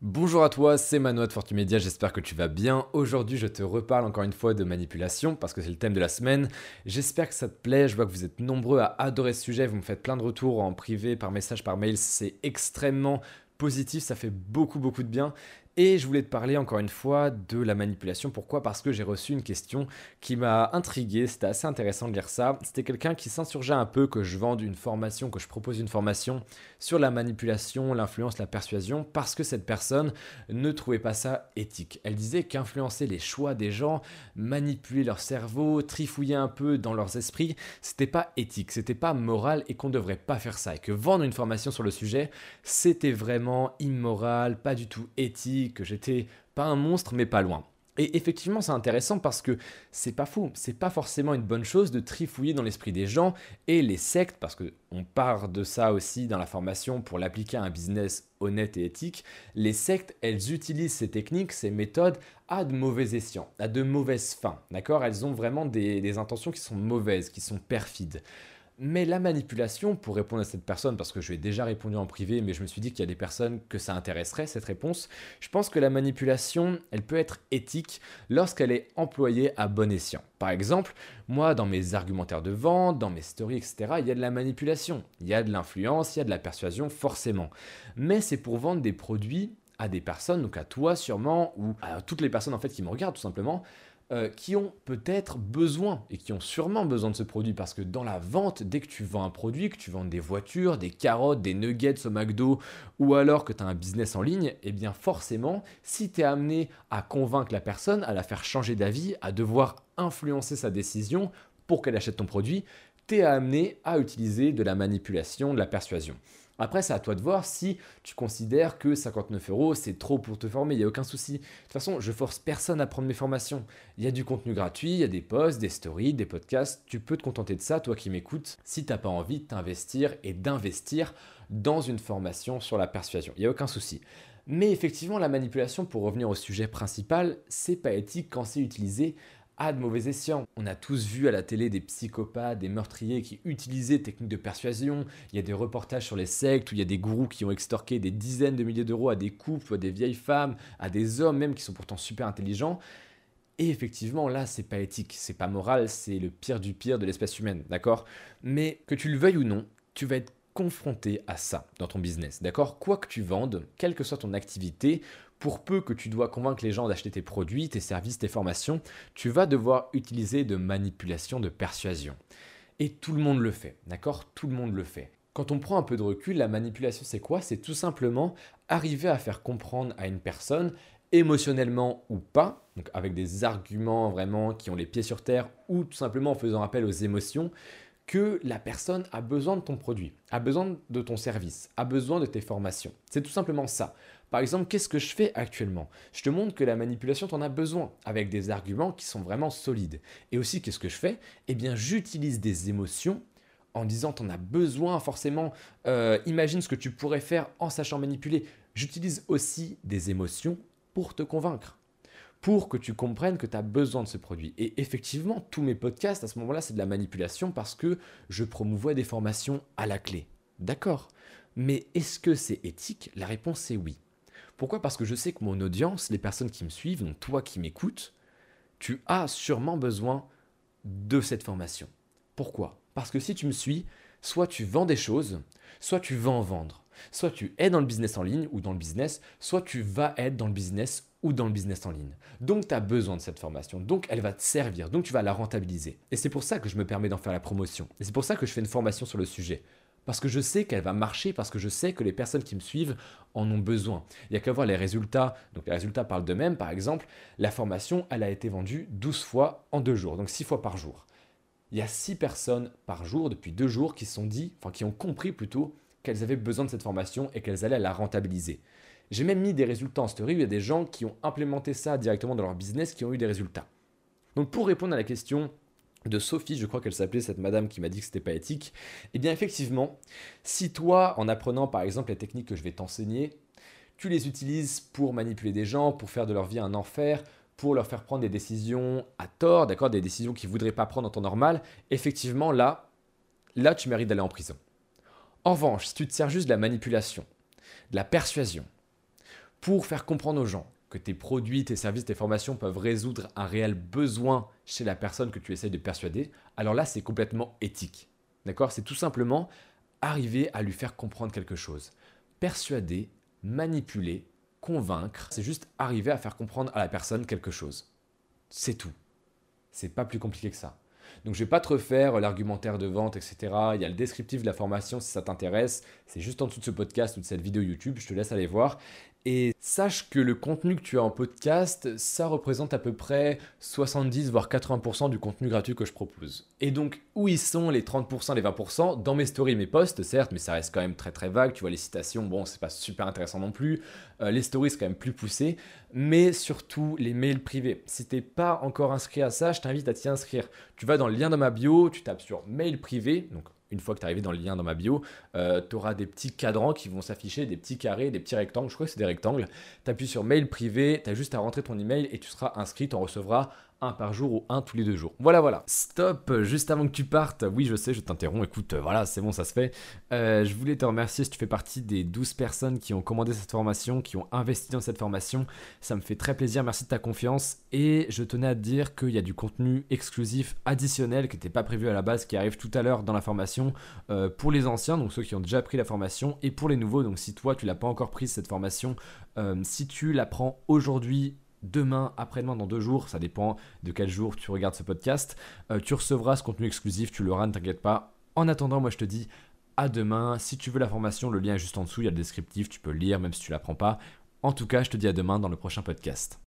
Bonjour à toi, c'est Manoa de Fortumedia, j'espère que tu vas bien. Aujourd'hui, je te reparle encore une fois de manipulation parce que c'est le thème de la semaine. J'espère que ça te plaît, je vois que vous êtes nombreux à adorer ce sujet, vous me faites plein de retours en privé, par message, par mail, c'est extrêmement positif, ça fait beaucoup beaucoup de bien. Et je voulais te parler encore une fois de la manipulation. Pourquoi? Parce que j'ai reçu une question qui m'a intrigué. C'était assez intéressant de lire ça. C'était quelqu'un qui s'insurgeait un peu que je vende une formation, que je propose une formation sur la manipulation, l'influence, la persuasion, parce que cette personne ne trouvait pas ça éthique. Elle disait qu'influencer les choix des gens, manipuler leur cerveau, trifouiller un peu dans leurs esprits, c'était pas éthique, c'était pas moral et qu'on devrait pas faire ça. Et que vendre une formation sur le sujet, c'était vraiment immoral, pas du tout éthique que j'étais pas un monstre, mais pas loin. Et effectivement, c'est intéressant parce que c'est pas fou, c'est pas forcément une bonne chose de trifouiller dans l'esprit des gens et les sectes, parce que on part de ça aussi dans la formation pour l'appliquer à un business honnête et éthique. Les sectes, elles utilisent ces techniques, ces méthodes à de mauvais escients, à de mauvaises fins, d'accord? Elles ont vraiment des intentions qui sont mauvaises, qui sont perfides. Mais la manipulation, pour répondre à cette personne, parce que je lui ai déjà répondu en privé, mais je me suis dit qu'il y a des personnes que ça intéresserait, cette réponse, je pense que la manipulation, elle peut être éthique lorsqu'elle est employée à bon escient. Par exemple, moi, dans mes argumentaires de vente, dans mes stories, etc., il y a de la manipulation, il y a de l'influence, il y a de la persuasion, forcément. Mais c'est pour vendre des produits à des personnes, donc à toi sûrement, ou à toutes les personnes en fait qui me regardent tout simplement, euh, qui ont peut-être besoin et qui ont sûrement besoin de ce produit parce que dans la vente, dès que tu vends un produit, que tu vends des voitures, des carottes, des nuggets au McDo ou alors que tu as un business en ligne, eh bien forcément, si tu es amené à convaincre la personne, à la faire changer d'avis, à devoir influencer sa décision pour qu'elle achète ton produit, tu es amené à utiliser de la manipulation, de la persuasion. Après, c'est à toi de voir si tu considères que 59 euros, c'est trop pour te former, il n'y a aucun souci. De toute façon, je force personne à prendre mes formations. Il y a du contenu gratuit, il y a des posts, des stories, des podcasts. Tu peux te contenter de ça, toi qui m'écoutes, si tu n'as pas envie de t'investir et d'investir dans une formation sur la persuasion. Il n'y a aucun souci. Mais effectivement, la manipulation, pour revenir au sujet principal, c'est pas éthique quand c'est utilisé à de mauvais escients. On a tous vu à la télé des psychopathes, des meurtriers qui utilisaient techniques de persuasion. Il y a des reportages sur les sectes où il y a des gourous qui ont extorqué des dizaines de milliers d'euros à des couples, à des vieilles femmes, à des hommes même qui sont pourtant super intelligents. Et effectivement, là, c'est pas éthique, c'est pas moral, c'est le pire du pire de l'espèce humaine, d'accord? Mais que tu le veuilles ou non, tu vas être confronté à ça dans ton business, d'accord? Quoi que tu vendes, quelle que soit ton activité, pour peu que tu dois convaincre les gens d'acheter tes produits, tes services, tes formations, tu vas devoir utiliser de manipulation, de persuasion. Et tout le monde le fait, d'accord? Tout le monde le fait. Quand on prend un peu de recul, la manipulation, c'est quoi? C'est tout simplement arriver à faire comprendre à une personne, émotionnellement ou pas, donc avec des arguments vraiment qui ont les pieds sur terre, ou tout simplement en faisant appel aux émotions, que la personne a besoin de ton produit, a besoin de ton service, a besoin de tes formations. C'est tout simplement ça. Par exemple, qu'est-ce que je fais actuellement? Je te montre que la manipulation, tu en as besoin, avec des arguments qui sont vraiment solides. Et aussi, qu'est-ce que je fais? Eh bien, j'utilise des émotions en disant tu en as besoin forcément. Euh, imagine ce que tu pourrais faire en sachant manipuler. J'utilise aussi des émotions pour te convaincre pour que tu comprennes que tu as besoin de ce produit. Et effectivement, tous mes podcasts, à ce moment-là, c'est de la manipulation parce que je promouvois des formations à la clé. D'accord? Mais est-ce que c'est éthique? La réponse est oui. Pourquoi? Parce que je sais que mon audience, les personnes qui me suivent, donc toi qui m'écoutes, tu as sûrement besoin de cette formation. Pourquoi? Parce que si tu me suis, soit tu vends des choses, soit tu vas en vendre. Soit tu es dans le business en ligne ou dans le business, soit tu vas être dans le business ou dans le business en ligne. Donc tu as besoin de cette formation, donc elle va te servir, donc tu vas la rentabiliser. Et c'est pour ça que je me permets d'en faire la promotion. Et c'est pour ça que je fais une formation sur le sujet. Parce que je sais qu'elle va marcher, parce que je sais que les personnes qui me suivent en ont besoin. Il n'y a qu'à voir les résultats. Donc les résultats parlent d'eux-mêmes. Par exemple, la formation, elle a été vendue 12 fois en deux jours, donc 6 fois par jour. Il y a 6 personnes par jour depuis deux jours qui sont dit, enfin qui ont compris plutôt qu'elles avaient besoin de cette formation et qu'elles allaient la rentabiliser. J'ai même mis des résultats en story où il y a des gens qui ont implémenté ça directement dans leur business qui ont eu des résultats. Donc pour répondre à la question de Sophie, je crois qu'elle s'appelait cette madame qui m'a dit que c'était pas éthique, eh bien effectivement, si toi, en apprenant par exemple les techniques que je vais t'enseigner, tu les utilises pour manipuler des gens, pour faire de leur vie un enfer, pour leur faire prendre des décisions à tort, d'accord, des décisions qu'ils ne voudraient pas prendre en temps normal, effectivement là, là tu mérites d'aller en prison. En revanche, si tu te sers juste de la manipulation, de la persuasion, pour faire comprendre aux gens que tes produits, tes services, tes formations peuvent résoudre un réel besoin chez la personne que tu essayes de persuader, alors là, c'est complètement éthique. D'accord? C'est tout simplement arriver à lui faire comprendre quelque chose. Persuader, manipuler, convaincre, c'est juste arriver à faire comprendre à la personne quelque chose. C'est tout. C'est pas plus compliqué que ça. Donc je vais pas te refaire l'argumentaire de vente, etc. Il y a le descriptif de la formation si ça t'intéresse. C'est juste en dessous de ce podcast ou de cette vidéo YouTube. Je te laisse aller voir. Et sache que le contenu que tu as en podcast, ça représente à peu près 70 voire 80% du contenu gratuit que je propose. Et donc, où ils sont les 30%, les 20% Dans mes stories, mes posts, certes, mais ça reste quand même très très vague. Tu vois, les citations, bon, c'est pas super intéressant non plus. Euh, les stories, c'est quand même plus poussé. Mais surtout, les mails privés. Si t'es pas encore inscrit à ça, je t'invite à t'y inscrire. Tu vas dans le lien dans ma bio, tu tapes sur mail privé, donc une fois que tu es dans le lien dans ma bio, euh, tu auras des petits cadrans qui vont s'afficher, des petits carrés, des petits rectangles. Je crois que c'est des rectangles. Tu sur mail privé, tu juste à rentrer ton email et tu seras inscrit. Tu en recevras un par jour ou un tous les deux jours. Voilà, voilà. Stop, juste avant que tu partes. Oui, je sais, je t'interromps. Écoute, euh, voilà, c'est bon, ça se fait. Euh, je voulais te remercier si tu fais partie des 12 personnes qui ont commandé cette formation, qui ont investi dans cette formation. Ça me fait très plaisir. Merci de ta confiance. Et je tenais à te dire qu'il y a du contenu exclusif additionnel qui n'était pas prévu à la base, qui arrive tout à l'heure dans la formation euh, pour les anciens, donc ceux qui ont déjà pris la formation, et pour les nouveaux. Donc si toi, tu l'as pas encore prise cette formation, si tu la prends aujourd'hui, demain, après-demain, dans deux jours, ça dépend de quel jour tu regardes ce podcast, euh, tu recevras ce contenu exclusif, tu l'auras, ne t'inquiète pas. En attendant, moi je te dis à demain. Si tu veux la formation, le lien est juste en dessous, il y a le descriptif, tu peux lire même si tu ne l'apprends pas. En tout cas, je te dis à demain dans le prochain podcast.